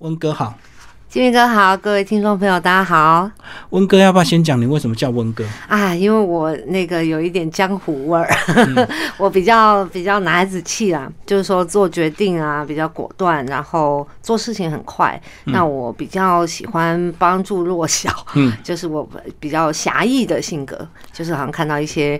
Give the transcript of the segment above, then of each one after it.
温哥好，金明哥好，各位听众朋友大家好。温哥要不要先讲你为什么叫温哥？啊，因为我那个有一点江湖味儿，我比较比较男孩子气啊，就是说做决定啊比较果断，然后做事情很快。那我比较喜欢帮助弱小，嗯，就是我比较侠义的性格，就是好像看到一些。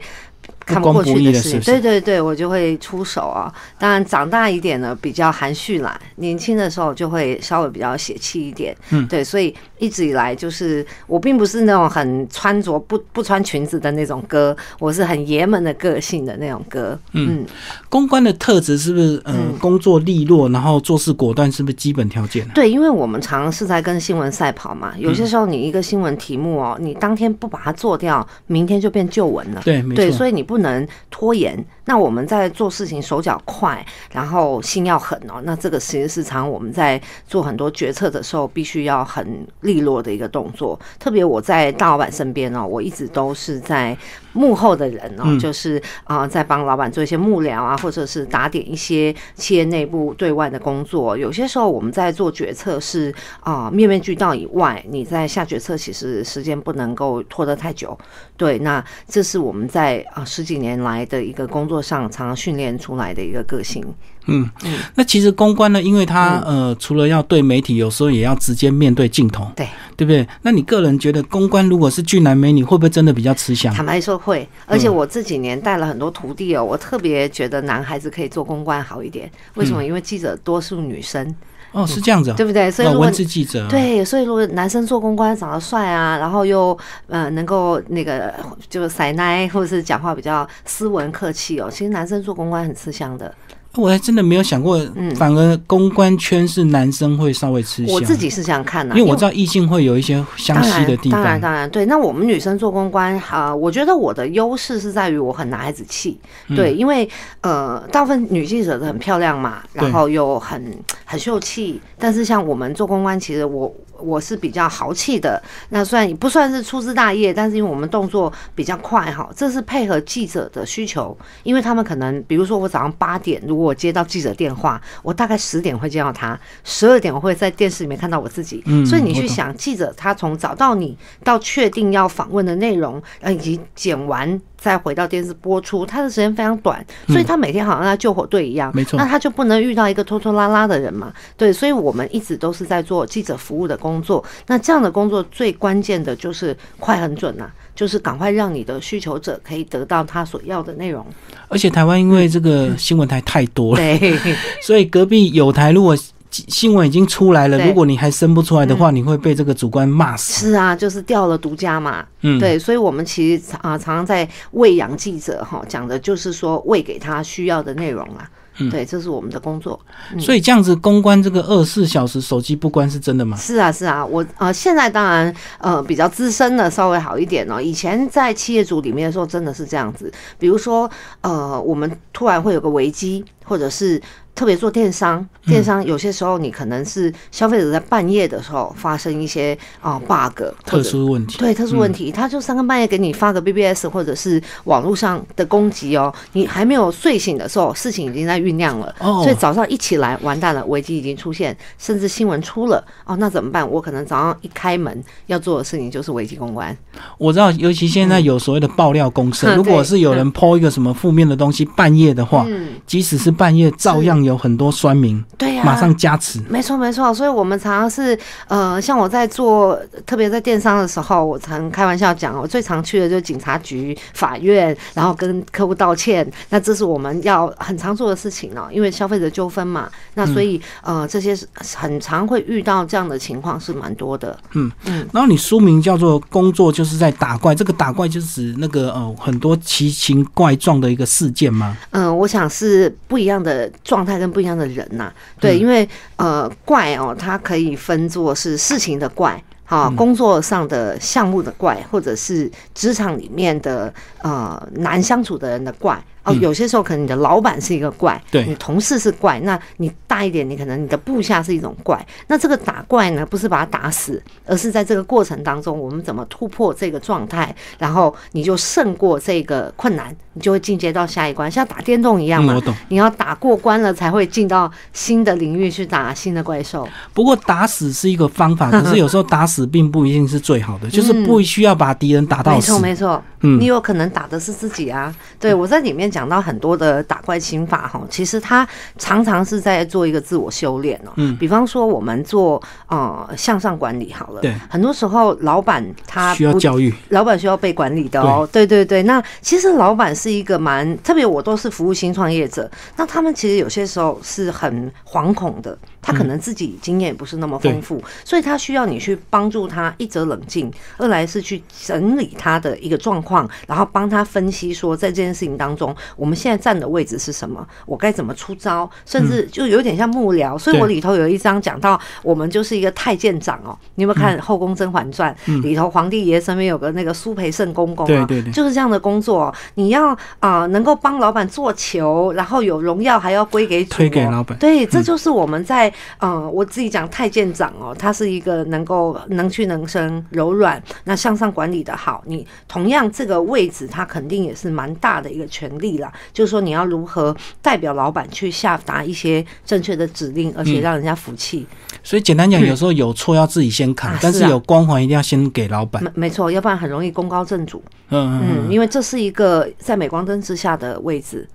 看不过去的事情，对对对，我就会出手啊。当然长大一点呢，比较含蓄啦。年轻的时候就会稍微比较血气一点，嗯，对。所以一直以来就是我并不是那种很穿着不不穿裙子的那种歌，我是很爷们的个性的那种歌。嗯，公关的特质是不是嗯，工作利落，然后做事果断，是不是基本条件？对，因为我们常常是在跟新闻赛跑嘛。有些时候你一个新闻题目哦，你当天不把它做掉，明天就变旧闻了。对，对，所以你不能拖延。那我们在做事情手脚快，然后心要狠哦。那这个其实是常我们在做很多决策的时候，必须要很利落的一个动作。特别我在大老板身边哦，我一直都是在幕后的人哦，就是啊，在帮老板做一些幕僚啊，或者是打点一些企业内部对外的工作。有些时候我们在做决策是啊面面俱到以外，你在下决策其实时间不能够拖得太久。对，那这是我们在啊十几年来的一个工作上常常训练出来的一个个性。嗯嗯，那其实公关呢，因为他呃，除了要对媒体，有时候也要直接面对镜头，对对不对？那你个人觉得公关如果是俊男美女，会不会真的比较吃香？坦白说会，而且我这几年带了很多徒弟哦，我特别觉得男孩子可以做公关好一点。为什么？因为记者多数女生。哦，是这样子，对不对？所以文字记者对，所以如果男生做公关长得帅啊，然后又呃能够那个就是塞奶或者是讲话比较斯文客气哦，其实男生做公关很吃香的。我还真的没有想过，反而公关圈是男生会稍微吃香。我自己是这样看的，因为我知道异性会有一些相吸的地方。当然，当然，对。那我们女生做公关，啊，我觉得我的优势是在于我很男孩子气，对，因为呃，大部分女记者都很漂亮嘛，然后又很很秀气，但是像我们做公关，其实我。我是比较豪气的，那虽然不算是粗枝大叶，但是因为我们动作比较快哈，这是配合记者的需求，因为他们可能，比如说我早上八点，如果我接到记者电话，我大概十点会见到他，十二点我会在电视里面看到我自己，所以你去想，记者他从找到你到确定要访问的内容，呃，以及剪完。再回到电视播出，他的时间非常短，所以他每天好像在救火队一样。没错，那他就不能遇到一个拖拖拉拉的人嘛？对，所以我们一直都是在做记者服务的工作。那这样的工作最关键的就是快很准呐，就是赶快让你的需求者可以得到他所要的内容。而且台湾因为这个新闻台太多了，对，所以隔壁有台如果。新闻已经出来了，如果你还生不出来的话，你会被这个主观骂死。是啊，就是掉了独家嘛。嗯，对，所以我们其实啊，常常在喂养记者哈，讲的就是说喂给他需要的内容啊。嗯，对，这是我们的工作。所以这样子公关这个二十四小时手机不关是真的吗？是啊，是啊，我呃现在当然呃比较资深的稍微好一点哦。以前在企业组里面的时候真的是这样子，比如说呃我们突然会有个危机，或者是。特别做电商，电商有些时候你可能是消费者在半夜的时候发生一些啊 bug 特殊问题，对特殊问题，他就三更半夜给你发个 BBS 或者是网络上的攻击哦，你还没有睡醒的时候，事情已经在酝酿了，哦。所以早上一起来完蛋了，危机已经出现，甚至新闻出了哦，那怎么办？我可能早上一开门要做的事情就是危机公关。我知道，尤其现在有所谓的爆料公司，如果是有人抛一个什么负面的东西，半夜的话，即使是半夜，照样。有很多酸民，对呀，马上加持，没错没错。所以，我们常常是呃，像我在做，特别在电商的时候，我常开玩笑讲，我最常去的就是警察局、法院，然后跟客户道歉。那这是我们要很常做的事情哦，因为消费者纠纷嘛。那所以呃，这些很常会遇到这样的情况是蛮多的。嗯嗯。然后你书名叫做“工作就是在打怪”，这个打怪就是指那个呃很多奇形怪状的一个事件吗？嗯，我想是不一样的状态。跟不一样的人呐，对，因为呃怪哦，它可以分作是事情的怪，哈，工作上的项目的怪，或者是职场里面的呃难相处的人的怪，哦，有些时候可能你的老板是一个怪，对你同事是怪，那你大一点，你可能你的部下是一种怪。那这个打怪呢，不是把他打死，而是在这个过程当中，我们怎么突破这个状态，然后你就胜过这个困难，你就会进阶到下一关，像打电动一样嘛。我懂。你要打过关了，才会进到新的领域去打新的怪兽。不过打死是一个方法，可是有时候打死并不一定是最好的，就是不需要把敌人打到死。没错，没错。嗯，你有可能打的是自己啊。对我在里面讲到很多的打怪心法哈，其实他常常是在做一个自我修炼哦。嗯，比方说我们做呃向上管理好了，对，很多时候老板他需要教育，老板需要被管理的哦。对对对，那其实老板是一个蛮特别，我都是服务新创业者，那他们其实有些时候是很惶恐的。他可能自己经验也不是那么丰富，所以他需要你去帮助他，一则冷静，二来是去整理他的一个状况，然后帮他分析说，在这件事情当中，我们现在站的位置是什么，我该怎么出招，甚至就有点像幕僚。所以我里头有一章讲到，我们就是一个太监长哦。你有没有看《后宫甄嬛传》里头，皇帝爷身边有个那个苏培盛公公啊？对对对，就是这样的工作。你要啊，能够帮老板做球，然后有荣耀还要归给推给老板。对，这就是我们在。嗯，我自己讲太监长哦，他是一个能够能屈能伸、柔软，那向上管理的好。你同样这个位置，他肯定也是蛮大的一个权利啦。就是说，你要如何代表老板去下达一些正确的指令，而且让人家服气。所以简单讲，有时候有错要自己先扛，但是有光环一定要先给老板。没没错，要不然很容易功高震主。嗯嗯，因为这是一个在镁光灯之下的位置。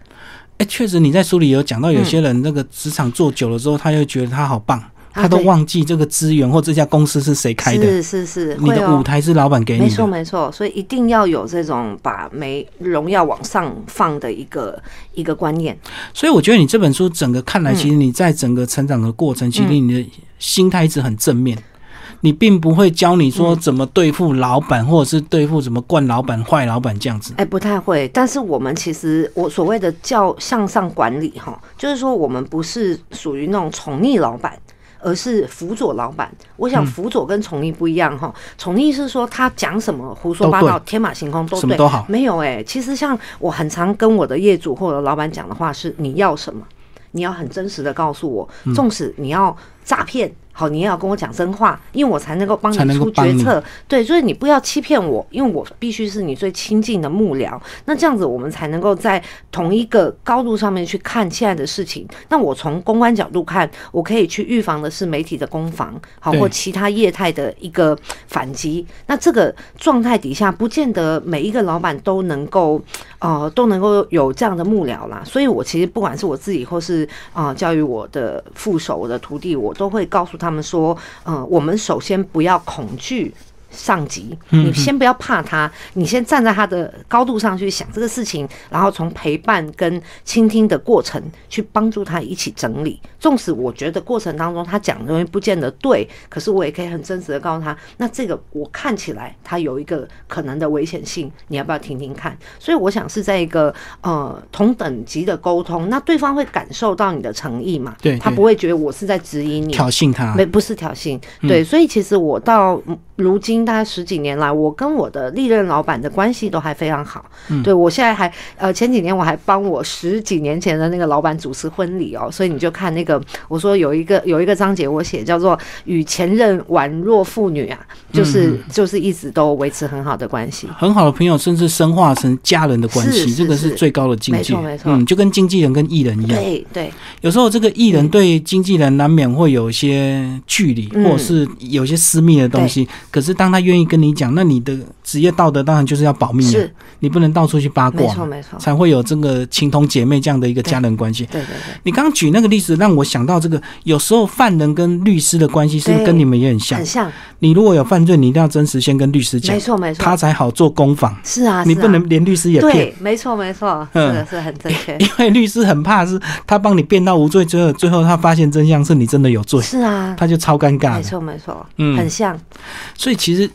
哎，确实，你在书里有讲到，有些人那个职场做久了之后，他又觉得他好棒，他都忘记这个资源或这家公司是谁开的。是是是，你的舞台是老板给你的。没错没错，所以一定要有这种把没荣耀往上放的一个一个观念。所以我觉得你这本书整个看来，其实你在整个成长的过程，其实你的心态一直很正面。你并不会教你说怎么对付老板，或者是对付怎么惯老板、坏老板这样子。哎，不太会。但是我们其实，我所谓的叫向上管理哈，就是说我们不是属于那种宠溺老板，而是辅佐老板。我想辅佐跟宠溺不一样哈。宠溺是说他讲什么胡说八道、天马行空都对，都好。没有哎，其实像我很常跟我的业主或者老板讲的话是：你要什么，你要很真实的告诉我，纵使你要诈骗。好，你也要跟我讲真话，因为我才能够帮你出决策。对，所以你不要欺骗我，因为我必须是你最亲近的幕僚。那这样子，我们才能够在同一个高度上面去看现在的事情。那我从公关角度看，我可以去预防的是媒体的攻防，好或其他业态的一个反击。那这个状态底下，不见得每一个老板都能够，呃，都能够有这样的幕僚啦。所以我其实不管是我自己，或是啊，教育我的副手、我的徒弟，我都会告诉他。们说：“嗯，我们首先不要恐惧。”上级，你先不要怕他，你先站在他的高度上去想这个事情，然后从陪伴跟倾听的过程去帮助他一起整理。纵使我觉得过程当中他讲的东西不见得对，可是我也可以很真实的告诉他，那这个我看起来他有一个可能的危险性，你要不要听听看？所以我想是在一个呃同等级的沟通，那对方会感受到你的诚意嘛？对，他不会觉得我是在质疑你、挑衅他，没不是挑衅。对，所以其实我到如今。大概十几年来，我跟我的历任老板的关系都还非常好。嗯对我现在还呃前几年我还帮我十几年前的那个老板主持婚礼哦，所以你就看那个我说有一个有一个章节我写叫做与前任宛若父女啊，就是就是一直都维持很好的关系，很好的朋友，甚至深化成家人的关系，这个是最高的境界。没错没错，嗯，就跟经纪人跟艺人一样。对对，有时候这个艺人对经纪人难免会有一些距离，或者是有些私密的东西，可是当他愿意跟你讲，那你的职业道德当然就是要保密是，你不能到处去八卦，没错没错，才会有这个情同姐妹这样的一个家人关系。对对对，你刚刚举那个例子，让我想到这个，有时候犯人跟律师的关系是是跟你们也很像，很像。你如果有犯罪，你一定要真实先跟律师讲，没错没错，他才好做攻防。是啊，你不能连律师也骗，没错没错，嗯，是很正确。因为律师很怕是他帮你辩到无罪，最后最后他发现真相是你真的有罪，是啊，他就超尴尬。没错没错，嗯，很像。所以其实。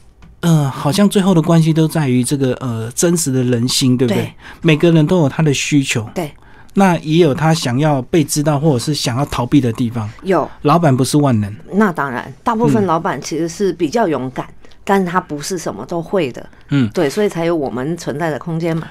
呃，好像最后的关系都在于这个呃真实的人心，对不对？每个人都有他的需求，对。那也有他想要被知道或者是想要逃避的地方。有老板不是万能，那当然，大部分老板其实是比较勇敢，但是他不是什么都会的。嗯，对，所以才有我们存在的空间嘛。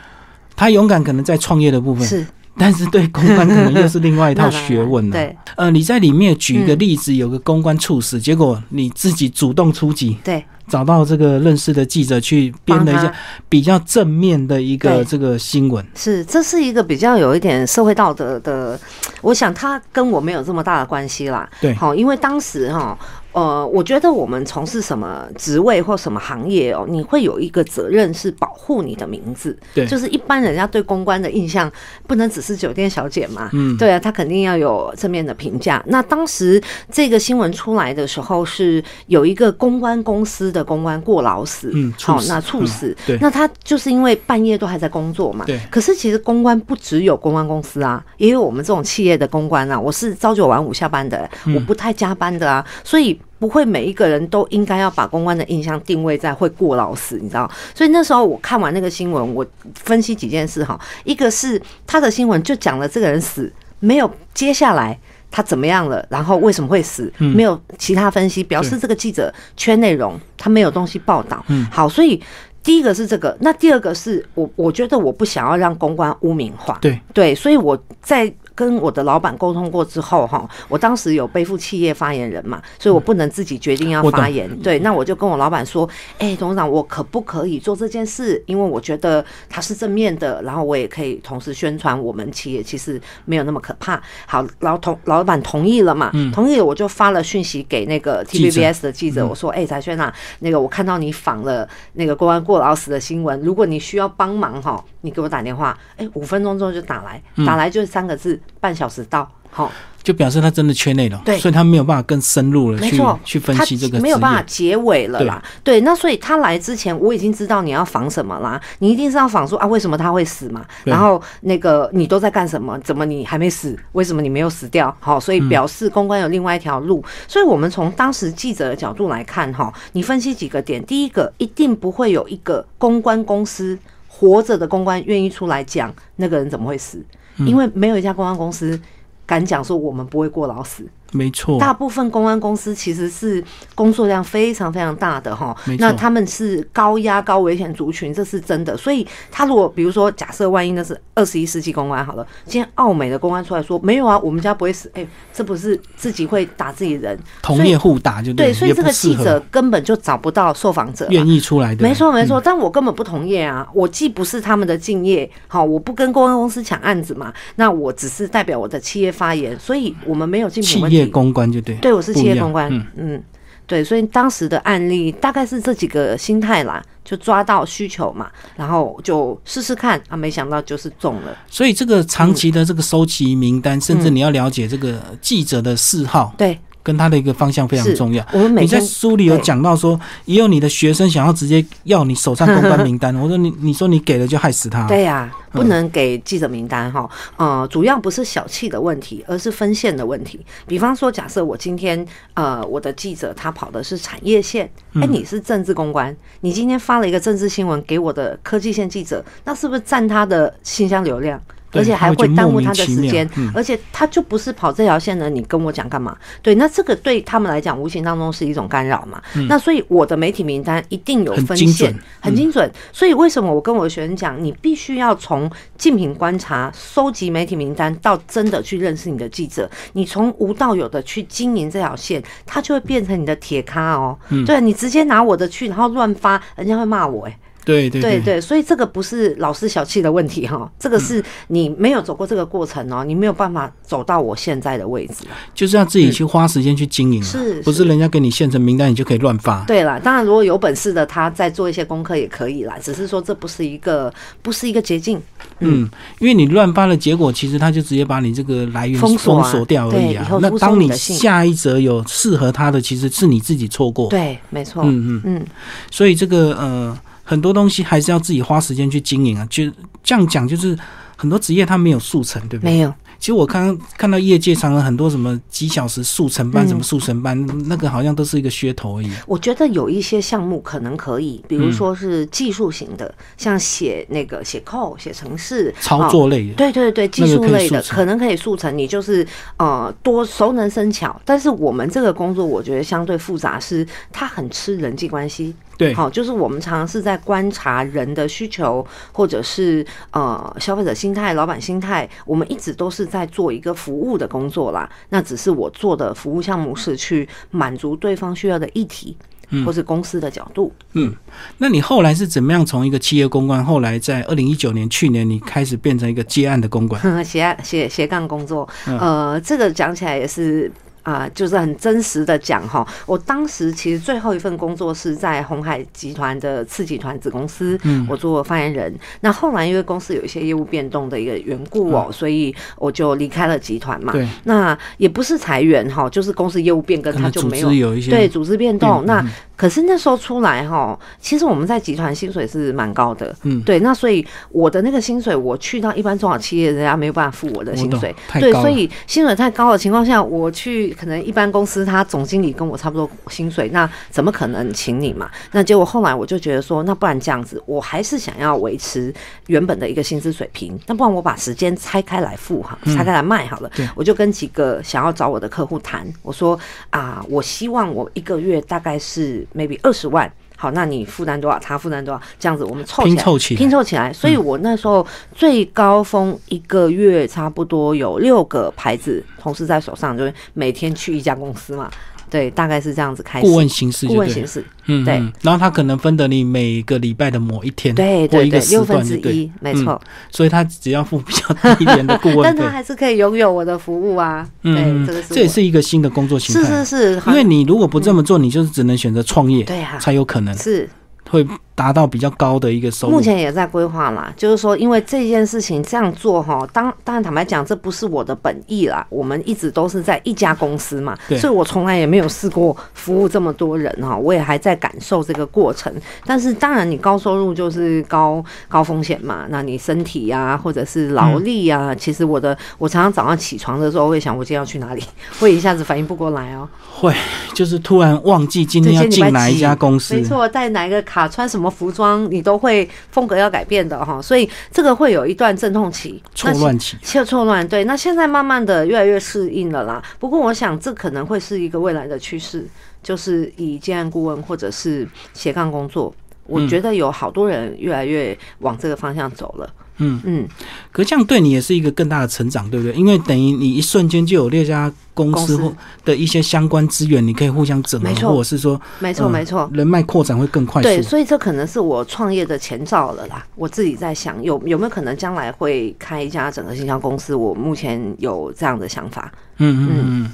他勇敢可能在创业的部分，是，但是对公关可能又是另外一套 学问了。对，呃，你在里面举一个例子，有个公关猝死，结果你自己主动出击，对，找到这个认识的记者去编了一帮些比较正面的一个对这个新闻。是，这是一个比较有一点社会道德的，我想他跟我没有这么大的关系啦。对好，因为当时哈。呃，我觉得我们从事什么职位或什么行业哦，你会有一个责任是保护你的名字。对就是一般人家对公关的印象，不能只是酒店小姐嘛。嗯对啊，他肯定要有正面的评价。那当时这个新闻出来的时候，是有一个公关公司的公关过劳死，嗯猝好，死那猝死，对那他就是因为半夜都还在工作嘛。对可是其实公关不只有公关公司啊，也有我们这种企业的公关啊。我是朝九晚五下班的，嗯我不太加班的啊，所以。不会每一个人都应该要把公关的印象定位在会过劳死，你知道？所以那时候我看完那个新闻，我分析几件事哈。一个是他的新闻就讲了这个人死，没有接下来他怎么样了，然后为什么会死，嗯没有其他分析，表示这个记者缺内容，他没有东西报道。嗯好，所以第一个是这个，那第二个是我我觉得我不想要让公关污名化，对对，所以我在跟我的老板沟通过之后，哈，我当时有背负企业发言人嘛，所以我不能自己决定要发言。对，那我就跟我老板说，哎、董事长，我可不可以做这件事？因为我觉得它是正面的，然后我也可以同时宣传我们企业其实没有那么可怕。好，然后同老板同意了嘛，同意了，我就发了讯息给那个 TVBS 的记者，我说，哎、翟轩啊，那个我看到你访了那个公安过劳死的新闻，如果你需要帮忙哈，你给我打电话，哎、五分钟之后就打来，嗯。打来就是三个字，半小时到，好。就表示他真的缺内容，对所以他没有办法更深入的去没错，去分析这个他没有办法结尾了啦。对，那所以他来之前，我已经知道你要防什么啦。你一定是要防说啊，为什么他会死嘛？然后那个你都在干什么？怎么你还没死？为什么你没有死掉？好，所以表示公关有另外一条路。所以我们从当时记者的角度来看，哈，你分析几个点。第一个，一定不会有一个公关公司活着的公关愿意出来讲那个人怎么会死，嗯因为没有一家公关公司敢讲说我们不会过劳死。没错，大部分公安公司其实是工作量非常非常大的哈那他们是高压高危险族群，这是真的。所以他如果比如说假设万一那是二十一世纪公安好了，今天澳美的公安出来说没有啊，我们家不会死，哎、这不是自己会打自己人，同业互打就对，了所以这个记者根本就找不到受访者。愿意出来的，没错没错，嗯但我根本不同业啊，我既不是他们的敬业，好，我不跟公安公司抢案子嘛，那我只是代表我的企业发言，所以我们没有竞品问题。企业公关就对，对，我是企业公关，嗯。嗯。对，所以当时的案例大概是这几个心态啦，就抓到需求嘛，然后就试试看啊，没想到就是中了，所以这个长期的这个收集名单，甚嗯。至你要了解这个记者的嗜好，对，跟他的一个方向非常重要。我们每你在书里有讲到说，也有你的学生想要直接要你手上公关名单，我说你你说你给了就害死他，对呀、嗯不能给记者名单哈，呃，主要不是小气的问题，而是分线的问题。比方说，假设我今天呃，我的记者他跑的是产业线，嗯哎、你是政治公关，你今天发了一个政治新闻给我的科技线记者，那是不是占他的信箱流量？对而且还会耽误他的时间，嗯而且他就不是跑这条线的，你跟我讲干嘛？对，那这个对他们来讲，无形当中是一种干扰嘛。那所以我的媒体名单一定有分线，很精准。所以为什么我跟我的学生讲，你必须要从竞品观察、收集媒体名单，到真的去认识你的记者，你从无到有的去经营这条线，它就会变成你的铁咖哦。嗯对你直接拿我的去，然后乱发，人家会骂我哎、对对对对，所以这个不是老师小气的问题哈，这个是你没有走过这个过程哦，你没有办法走到我现在的位置。就是要自己去花时间去经营啊，是不是人家给你现成名单你就可以乱发？对啦，当然如果有本事的他再做一些功课也可以啦，只是说这不是一个不是一个捷径。嗯，因为你乱发的结果，其实他就直接把你这个来源封锁啊掉而已啊那当你下一则有适合他的，其实是你自己错过。对，没错。嗯嗯，嗯，所以这个呃，很多东西还是要自己花时间去经营啊。就这样讲，就是很多职业它没有速成，对不对？没有。其实我看看到业界常常很多什么几小时速成班，嗯什么速成班，那个好像都是一个噱头而已。我觉得有一些项目可能可以，比嗯如说是技术型的，像写那个写 code、写程式、操哦作类的，对对对，技术类的可能可以速成，你就是呃多熟能生巧。但是我们这个工作，我觉得相对复杂，是它很吃人际关系。对，好，就是我们常常是在观察人的需求，或者是呃消费者心态、老板心态，我们一直都是在做一个服务的工作啦。那只是我做的服务项目是去满足对方需要的议题。或是公司的角度，嗯，那你后来是怎么样从一个企业公关，后来在二零一九年去年，你开始变成一个接案的公关，斜斜斜杠工作，呃，这个讲起来也是。啊，就是很真实的讲哈，我当时其实最后一份工作是在红海集团的次集团子公司，嗯，我做发言人。那后来因为公司有一些业务变动的一个缘故哦，所以我就离开了集团嘛。对，那也不是裁员哈，就是公司业务变更，他就没有有对组织变动。那可是那时候出来哈，其实我们在集团薪水是蛮高的，嗯，对。那所以我的那个薪水，我去到一般中小企业，人家没有办法付我的薪水，对，所以薪水太高的情况下，我去。可能一般公司他总经理跟我差不多薪水，那怎么可能请你嘛？那结果后来我就觉得说，那不然这样子，我还是想要维持原本的一个薪资水平。那不然我把时间拆开来付哈，拆开来卖好了。我就跟几个想要找我的客户谈，我说啊，我希望我一个月大概是 maybe 二十万。好，那你负担多少？他负担多少？这样子我们凑拼凑起拼凑起来。所以我那时候最高峰一个月差不多有六个牌子同时在手上，就是每天去一家公司嘛。对，大概是这样子开。顾问形式，顾问形式，嗯，对。然后他可能分得你每个礼拜的某一天，对对对，六分之一，没错。所以他只要付比较低一点的顾问但 他还是可以拥有我的服务啊。嗯，这个这也是一个新的工作形态。是是是，因为你如果不这么做，你就是只能选择创业，对啊，才有可能是会。达到比较高的一个收入，目前也在规划啦。就是说，因为这件事情这样做哈，当当然坦白讲，这不是我的本意啦。我们一直都是在一家公司嘛，所以我从来也没有试过服务这么多人哈。我也还在感受这个过程。但是当然，你高收入就是高高风险嘛。那你身体呀，或者是劳力呀，其实我的我常常早上起床的时候会想，我今天要去哪里，会一下子反应不过来哦。会，就是突然忘记今天要进哪一家公司，没错，带哪一个卡，穿什么。服装你都会风格要改变的哈，所以这个会有一段阵痛期、错乱期、错错乱。对，那现在慢慢的越来越适应了啦。不过我想这可能会是一个未来的趋势，就是以建案顾问或者是斜杠工作，我觉得有好多人越来越往这个方向走了。嗯嗯嗯，可这样对你也是一个更大的成长，对不对？因为等于你一瞬间就有六家。公司或的一些相关资源，你可以互相整合，或者是说，没错没错，人脉扩展会更快速。对，所以这可能是我创业的前兆了啦。我自己在想，有有没有可能将来会开一家整个形象公司？我目前有这样的想法。嗯嗯嗯，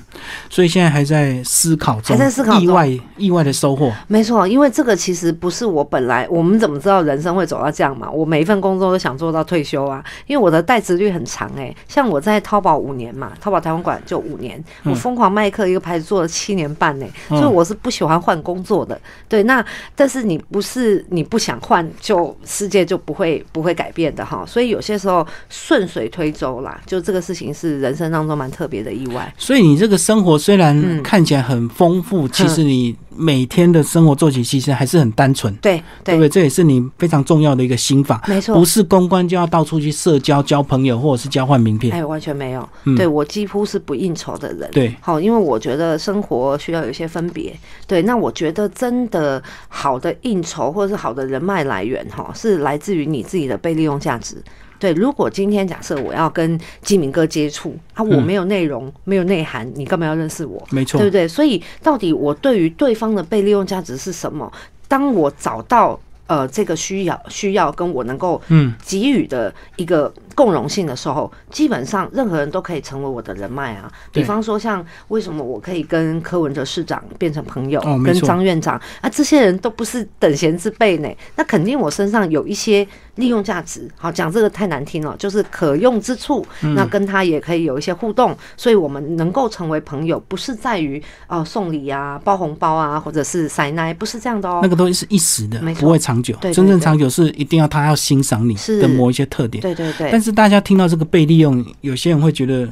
所以现在还在思考中，还在思考意外意外的收获。没错，因为这个其实不是我本来，我们怎么知道人生会走到这样嘛？我每一份工作都想做到退休啊，因为我的代职率很长哎。像我在淘宝五年嘛，淘宝台湾馆就五年。我疯狂卖课一个牌子做了七年半呢，所以我是不喜欢换工作的。对，那但是你不是你不想换，就世界就不会不会改变的哈。所以有些时候顺水推舟啦，就这个事情是人生当中蛮特别的意外。所以你这个生活虽然看起来很丰富，其实你。每天的生活做起其实还是很单纯，对对不对？这也是你非常重要的一个心法，没错，不是公关就要到处去社交、交朋友，或者是交换名片，哎，完全没有。对我几乎是不应酬的人，对，好，因为我觉得生活需要有一些分别。对，那我觉得真的好的应酬或者是好的人脉来源，哈，是来自于你自己的被利用价值。对，如果今天假设我要跟基明哥接触啊，我没有内容，没有内涵，你干嘛要认识我？没错，对不对？所以到底我对于对方的被利用价值是什么？当我找到呃这个需要需要跟我能够嗯给予的一个共融性的时候，基本上任何人都可以成为我的人脉啊。比方说，像为什么我可以跟柯文哲市长变成朋友，跟张院长啊，这些人都不是等闲之辈呢。那肯定我身上有一些。利用价值，好讲这个太难听了，就是可用之处，那跟他也可以有一些互动，所以我们能够成为朋友，不是在于呃送礼啊、包红包啊，或者是塞奶，不是这样的哦。那个东西是一时的，不会长久。真正长久是一定要他要欣赏你的某一些特点。对对对。但是大家听到这个被利用，有些人会觉得。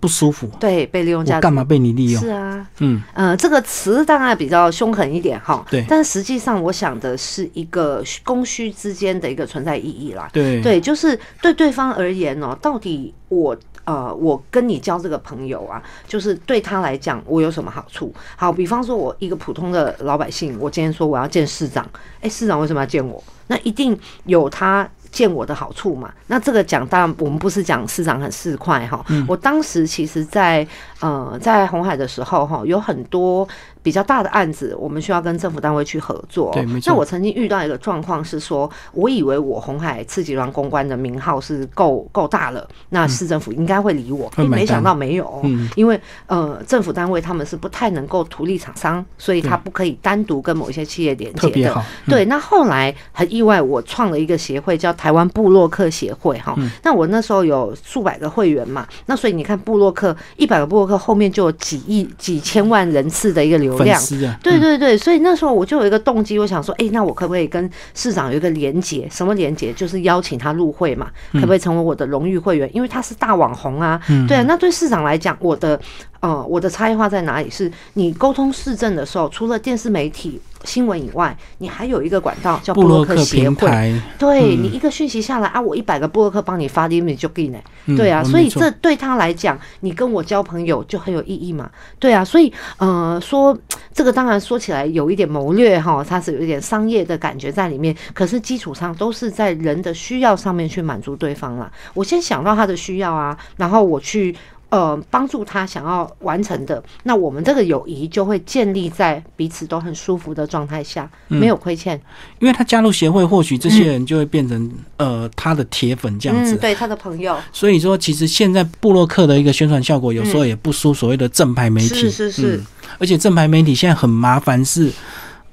不舒服，对，被利用价值，干嘛被你利用？是啊，嗯，呃，这个词当然比较凶狠一点哈，对，但实际上我想的是一个供需之间的一个存在意义啦，对，对，就是对对方而言哦，到底我。呃，我跟你交这个朋友啊，就是对他来讲，我有什么好处？好，比方说，我一个普通的老百姓，我今天说我要见市长，哎，市长为什么要见我？那一定有他。见我的好处嘛？那这个讲当然我们不是讲市长很市侩哈。我当时其实，在呃在红海的时候哈，有很多比较大的案子，我们需要跟政府单位去合作。对，那我曾经遇到一个状况是说，我以为我红海次集团公关的名号是够够大了，那市政府应该会理我，没想到没有。嗯，因为呃政府单位他们是不太能够图利厂商，所以他不可以单独跟某一些企业连接的。对，那后来很意外，我创了一个协会叫。台湾布洛克协会哈，那我那时候有数百个会员嘛，那所以你看布洛克一百个布洛克后面就有几亿几千万人次的一个流量，对对对，所以那时候我就有一个动机，我想说，哎，那我可不可以跟市长有一个连结？什么连结？就是邀请他入会嘛，可不可以成为我的荣誉会员？因为他是大网红啊，对啊，那对市长来讲，我的呃我的差异化在哪里？是你沟通市政的时候，除了电视媒体。新闻以外，你还有一个管道叫布洛克协会。对你一个讯息下来啊，我一百个布洛克帮你发 email 就给呢。对啊，所以这对他来讲，你跟我交朋友就很有意义嘛。对啊，所以呃，说这个当然说起来有一点谋略哈，它是有一点商业的感觉在里面。可是基础上都是在人的需要上面去满足对方了。我先想到他的需要啊，然后我去。呃，帮助他想要完成的，那我们这个友谊就会建立在彼此都很舒服的状态下，没有亏欠。因为他加入协会，或许这些人就会变成呃他的铁粉这样子，对他的朋友。所以说，其实现在布洛克的一个宣传效果，有时候也不输所谓的正牌媒体。是是是，而且正牌媒体现在很麻烦，是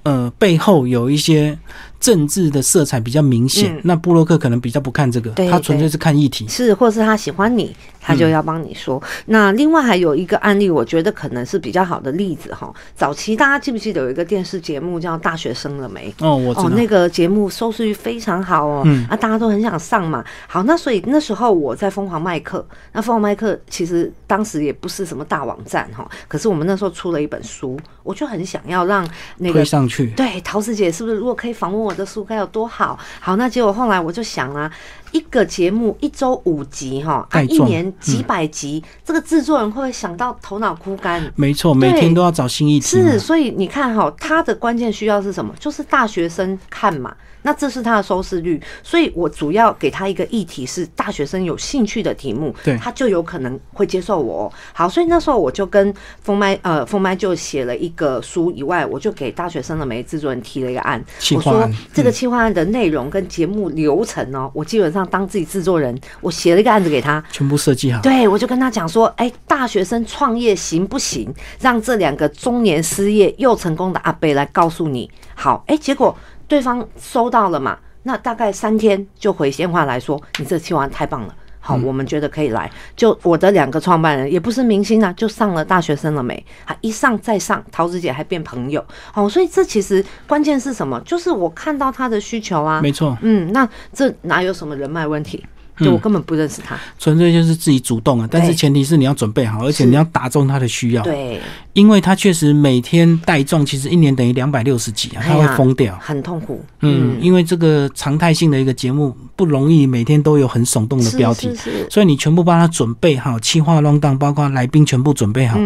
呃背后有一些。政治的色彩比较明显，那布洛克可能比较不看这个，他纯粹是看议题，是，或是他喜欢你，他就要帮你说。那另外还有一个案例，我觉得可能是比较好的例子哈。早期大家记不记得有一个电视节目叫《大学生了没》？哦，我知道那个节目收视率非常好哦，啊，大家都很想上嘛。好，那所以那时候我在疯狂麦克，那疯狂麦克其实当时也不是什么大网站哈，可是我们那时候出了一本书，我就很想要让那个推上去。对，陶子姐是不是如果可以访问我？我的书该有多好？好，那结果后来我就想啊，一个节目一周五集哈，啊，一年几百集，这个制作人会不会想到头脑枯干？没错，每天都要找新议题。是，所以你看哈，他的关键需要是什么？就是大学生看嘛。那这是他的收视率，所以我主要给他一个议题是大学生有兴趣的题目，对，他就有可能会接受我。好，所以那时候我就跟风麦呃风麦就写了一个书以外，我就给大学生的每制作人提了一个案，我说这个企划案的内容跟节目流程哦，我基本上当自己制作人，我写了一个案子给他，全部设计好。对，我就跟他讲说，哎，大学生创业行不行？让这两个中年失业又成功的阿贝来告诉你。好，哎，结果。对方收到了嘛？那大概三天就回电话来说，你这期望太棒了，好，我们觉得可以来。就我的两个创办人也不是明星啊，就上了大学生了没？啊一上再上，桃子姐还变朋友，好，所以这其实关键是什么？就是我看到他的需求啊，没错，嗯，那这哪有什么人脉问题？就我根本不认识他，纯粹就是自己主动啊。但是前提是你要准备好，而且你要打中他的需要。对，因为他确实每天带状，其实一年等于两百六十几啊，他会疯掉，很痛苦。嗯，因为这个常态性的一个节目不容易，每天都有很耸动的标题，所以你全部帮他准备好，气化乱档，包括来宾全部准备好。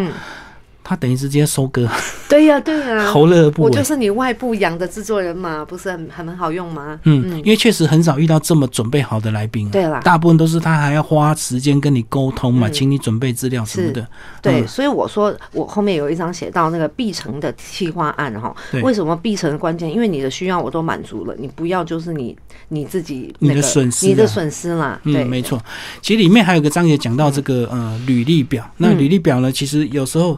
他等于是直接收割，对呀对呀，侯乐不我就是你外部养的制作人嘛，不是很很很好用吗？嗯，因为确实很少遇到这么准备好的来宾，对啦，大部分都是他还要花时间跟你沟通嘛，请你准备资料什么的。对，所以我说我后面有一张写到那个必成的企划案哈，为什么必成关键？因为你的需要我都满足了，你不要就是你你自己你的损失，你的损失啦。嗯，没错。其实里面还有个章节讲到这个呃履历表，那履历表呢，其实有时候。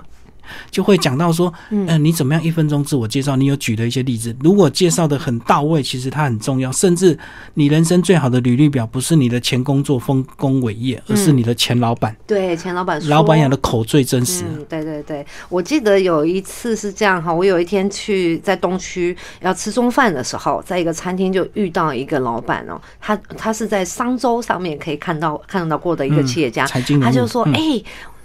就会讲到说，嗯，你怎么样一分钟自我介绍？你有举的一些例子，如果介绍的很到位，其实它很重要。甚至你人生最好的履历表，不是你的前工作丰功伟业，而是你的前老板。对，前老板，老板养的口最真实。对对对，我记得有一次是这样哈，我有一天去在东区要吃中饭的时候，在一个餐厅就遇到一个老板哦，他他是在商周上面可以看到看到过的一个企业家，他就说，哎。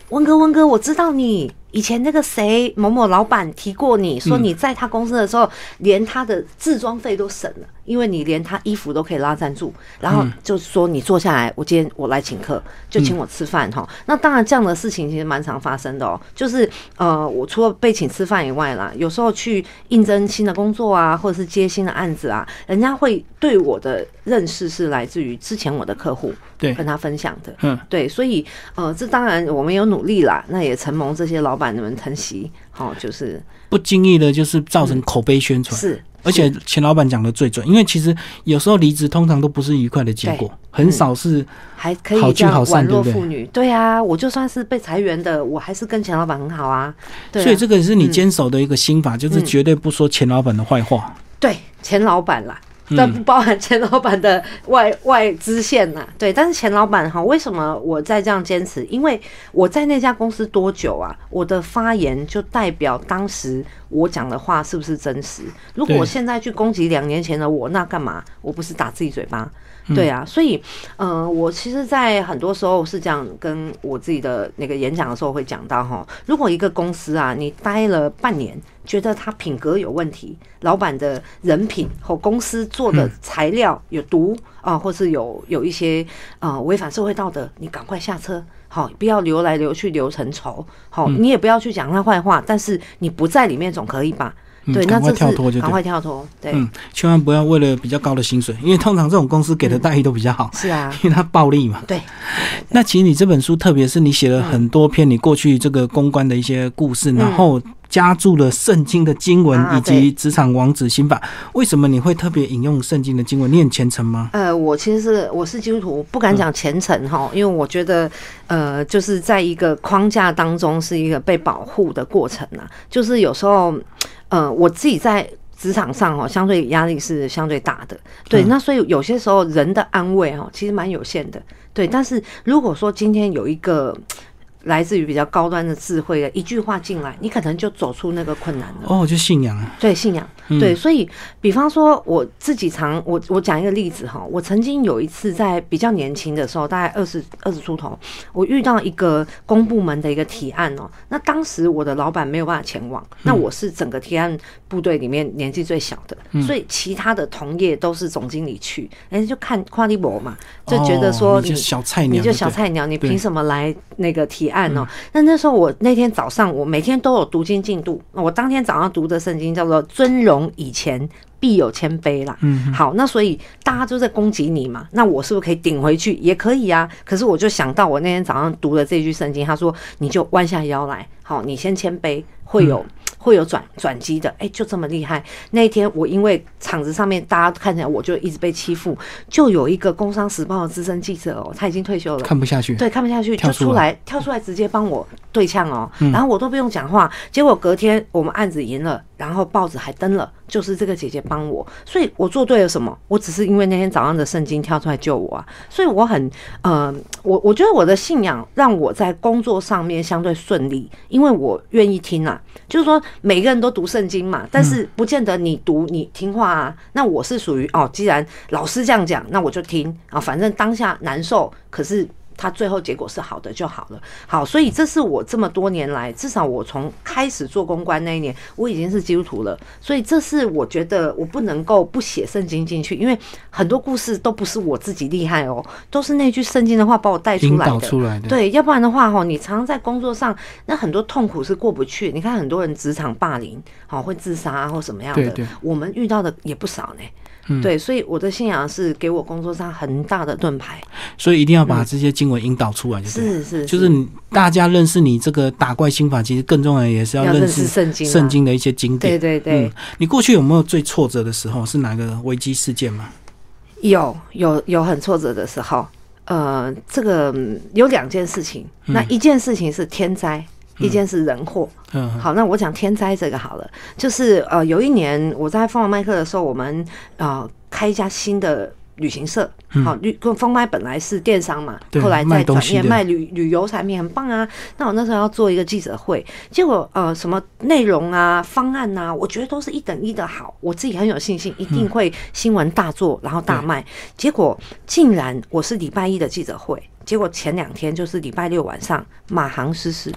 温哥，温哥，我知道你，以前那个谁某某老板提过你说你在他公司的时候，连他的自装费都省了，因为你连他衣服都可以拉赞助，然后就是说你坐下来，我今天我来请客，就请我吃饭哈。那当然这样的事情其实蛮常发生的哦，就是呃，我除了被请吃饭以外啦，有时候去应征新的工作啊，或者是接新的案子啊，人家会对我的认识是来自于之前我的客户。对，跟他分享的，嗯，对，所以呃，这当然我们有努力啦，那也承蒙这些老板们疼惜，好，就是不经意的，就是造成口碑宣传，是，而且钱老板讲的最准，因为其实有时候离职通常都不是愉快的结果，很少是还可以这样宛若妇女，对啊，我就算是被裁员的，我还是跟钱老板很好啊，所以这个是你坚守的一个心法，就是绝对不说钱老板的坏话，对，钱老板啦。但不包含钱老板的外外支线呐，对，但是钱老板哈，为什么我在这样坚持？因为我在那家公司多久啊？我的发言就代表当时我讲的话是不是真实？如果我现在去攻击两年前的我，那干嘛？我不是打自己嘴巴？对啊，所以，呃，我其实，在很多时候是这样跟我自己的那个演讲的时候会讲到哈，如果一个公司啊，你待了半年，觉得他品格有问题，老板的人品和公司做的材料有毒啊，或是有有一些呃违反社会道德，你赶快下车，好，不要留来留去留成仇，好，你也不要去讲他坏话，但是你不在里面总可以吧？对，赶快跳脱就赶快跳脱。对，嗯，千万不要为了比较高的薪水，因为通常这种公司给的待遇都比较好。是啊，因为它暴利嘛。对。那其实你这本书，特别是你写了很多篇你过去这个公关的一些故事，然后加注了圣经的经文以及职场王子心法。为什么你会特别引用圣经的经文？你很虔诚吗？呃，我其实是我是基督徒，不敢讲虔诚哈，因为我觉得呃，就是在一个框架当中是一个被保护的过程啊，就是有时候。呃，我自己在职场上哦，相对压力是相对大的，对，那所以有些时候人的安慰哈，其实蛮有限的，对。但是如果说今天有一个。来自于比较高端的智慧的一句话进来，你可能就走出那个困难了。哦，就信仰啊。对，信仰。对，所以，比方说我自己常我我讲一个例子哈，我曾经有一次在比较年轻的时候，大概二十二十出头，我遇到一个公部门的一个提案哦。那当时我的老板没有办法前往，那我是整个提案部队里面年纪最小的，所以其他的同业都是总经理去，人家就看夸利博嘛，就觉得说你小菜鸟，你就小菜鸟，你凭什么来那个提？案哦，那那时候我那天早上我每天都有读经进度，我当天早上读的圣经叫做“尊荣以前必有谦卑”啦。嗯，好，那所以大家都在攻击你嘛，那我是不是可以顶回去？也可以啊。可是我就想到我那天早上读的这句圣经，他说你就弯下腰来，好，你先谦卑，会有。会有转转机的，哎，就这么厉害。那一天我因为场子上面大家看起来我就一直被欺负，就有一个《工商时报》的资深记者哦，他已经退休了，看不下去，对，看不下去就出来跳出来直接帮我对呛哦，然后我都不用讲话，结果隔天我们案子赢了。然后报纸还登了，就是这个姐姐帮我，所以我做对了什么？我只是因为那天早上的圣经跳出来救我啊，所以我很呃，我我觉得我的信仰让我在工作上面相对顺利，因为我愿意听啊。就是说每个人都读圣经嘛，但是不见得你读你听话啊。那我是属于哦，既然老师这样讲，那我就听啊，反正当下难受，可是。他最后结果是好的就好了，好，所以这是我这么多年来，至少我从开始做公关那一年，我已经是基督徒了，所以这是我觉得我不能够不写圣经进去，因为很多故事都不是我自己厉害哦，都是那句圣经的话把我带出来的，对，要不然的话哈，你常常在工作上，那很多痛苦是过不去。你看很多人职场霸凌，好会自杀或什么样的，我们遇到的也不少呢。对，所以我的信仰是给我工作上很大的盾牌，所以一定要把这些经文引导出来，就是是，就是。你大家认识你这个打怪心法，其实更重要也是要认识圣经，圣经的一些经典。对对对，你过去有没有最挫折的时候？是哪个危机事件吗？有有有很挫折的时候，呃，这个有两件事情，那一件事情是天灾。一件是人祸，嗯，好，那我讲天灾这个好了，就是呃，有一年我在凤凰麦克的时候，我们呃开一家新的旅行社，好，旅风麦本来是电商嘛，后来在转业卖旅旅游产品，很棒啊。那我那时候要做一个记者会，结果呃，什么内容啊、方案啊，我觉得都是一等一的好，我自己很有信心，一定会新闻大做，然后大卖。结果竟然我是礼拜一的记者会，结果前两天就是礼拜六晚上马航失事。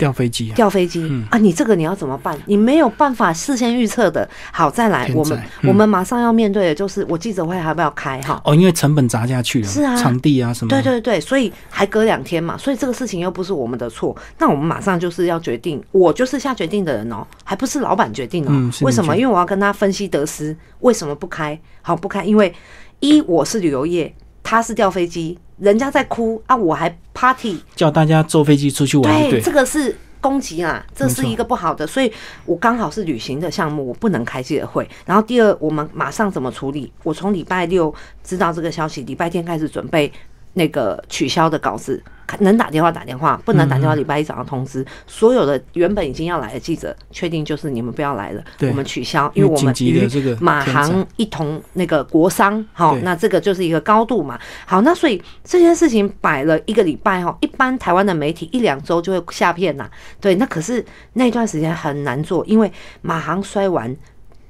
掉飞机啊，掉飞机、嗯啊！你这个你要怎么办？你没有办法事先预测的。好，再来，我们、嗯我们马上要面对的就是，我记者会还要不要开哈？哦，因为成本砸下去了，是啊场地啊什么，对对对，所以还隔两天嘛，所以这个事情又不是我们的错，那我们马上就是要决定，我就是下决定的人哦，还不是老板决定哦。嗯为什么？因为我要跟他分析得失，为什么不开？好不开，因为一我是旅游业，他是掉飞机，人家在哭啊，我还 party，叫大家坐飞机出去玩，对，对这，个是攻击啊，这是一个不好的，所以我刚好是旅行的项目，我不能开记者会。然后第二，我们马上怎么处理？我从礼拜六知道这个消息，礼拜天开始准备那个取消的稿子，能打电话打电话，不能打电嗯话，礼拜一早上通知所有的原本已经要来的记者，确定就是你们不要来了，我们取消，因为我们与这个马航一同那个国商，好，那这个就是一个高度嘛。好，那所以这件事情摆了一个礼拜哈，一般台湾的媒体一两周就会下片呐，对，那可是那段时间很难做，因为马航摔完，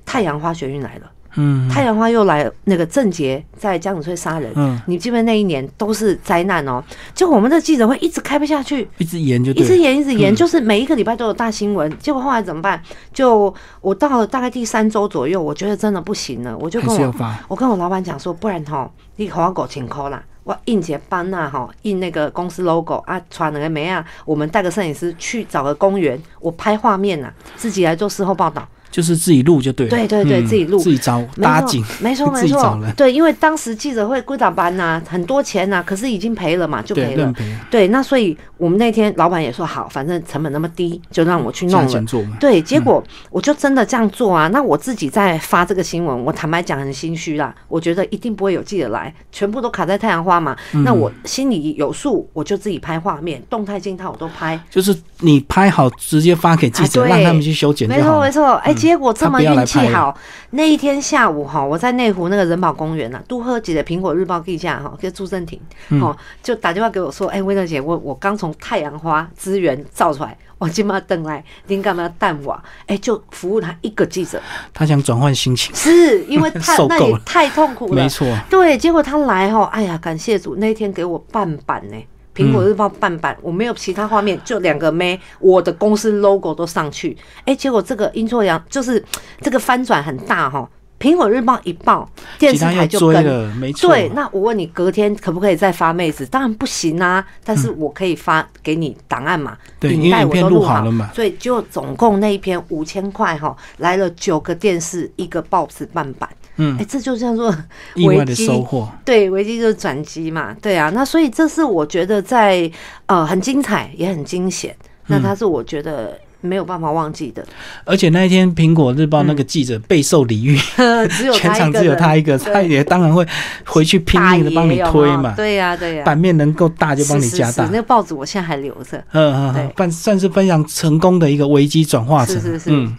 太阳花学运来了。嗯太阳花又来，那个郑捷在江子翠杀人，嗯，你记不记得那一年都是灾难哦？结果我们的记者会一直开不下去，一直延就一直对了，演一直演，嗯就是每一个礼拜都有大新闻。结果后来怎么办？就我到了大概第三周左右，我觉得真的不行了，我就跟我我跟我老板讲说，不然吼，你给我狗请扣啦。我印节班呐，哈，印那个公司 logo 啊，传那个没啊，我们带个摄影师去找个公园，我拍画面呐，自己来做事后报道。就是自己录就对了，对对对嗯自己录 自己找没错搭景，没错没错对，因为当时记者会归档班呐，很多钱呐，可是已经赔了嘛，就，赔了对，那所以我们那天老板也说好，反正成本那么低，就让我去弄了。做，对，结果我就真的这样做啊。那我自己在发这个新闻，我坦白讲很心虚啦。我觉得一定不会有记者来，全部都卡在太阳花嘛。嗯那我心里有数，我就自己拍画面，动态、静态我都拍。就是你拍好直接发给记者，啊让他们去修剪就没错，没错。哎，结果这么运气好，那一天下午哈，我在内湖那个人保公园呐，杜赫姐的苹果日报记者哈，跟朱正廷嗯哦，就打电话给我说，哎，威乐姐，我我刚从太阳花资源造出来，我今嘛等来，您干嘛淡我？哎，就服务他一个记者，他想转换心情，是因为太 那也太痛苦了没。错，对，结果他来哈，哎呀，感谢主，那一天给我半版呢。苹果日报半版，我没有其他画面，就两个妹，我的公司 logo 都上去。哎、结果这个阴错阳，就是这个翻转很大哈。苹果日报一报，电视台就跟。追了，没错，对，那我问你，隔天可不可以再发妹子？当然不行啊，但是我可以发给你档案嘛，嗯对因影带我都录好好了嘛所以就总共那一篇五千块哈，来了九个电视，一个报纸半版，嗯。哎、，这就叫做意外的收获，对，危机就是转机嘛，对啊，那所以这是我觉得在呃很精彩也很惊险，那嗯。它是我觉得没有办法忘记的，而且那一天苹果日报那个记者备受礼遇，只有全场只有他一个，他也当然会回去拼命的帮你推嘛，对呀、对呀、版面能够大就帮你加大是那，个报纸我现在还留着，嗯嗯对。嗯，算算是非常成功的一个危机转化成，是是是嗯。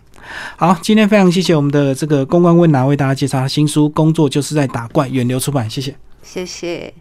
好，今天非常谢谢我们的这个公关问答为大家介绍新书《工作就是在打怪》，远流出版，谢谢。谢谢。